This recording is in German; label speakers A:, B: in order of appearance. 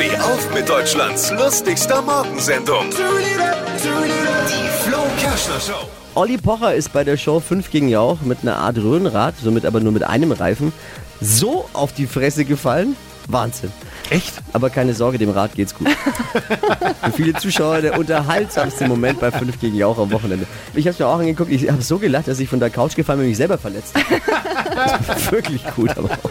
A: Steh auf mit Deutschlands lustigster Morgensendung. Die Flo Kerschner Show.
B: Olli Pocher ist bei der Show 5 gegen Jauch mit einer Art Röhnrad, somit aber nur mit einem Reifen, so auf die Fresse gefallen. Wahnsinn.
C: Echt?
B: Aber keine Sorge, dem Rad geht's gut. Für viele Zuschauer der unterhaltsamste Moment bei 5 gegen Jauch am Wochenende. Ich habe mir auch angeguckt, ich habe so gelacht, dass ich von der Couch gefallen bin und mich selber verletzt. Das war wirklich gut, aber auch.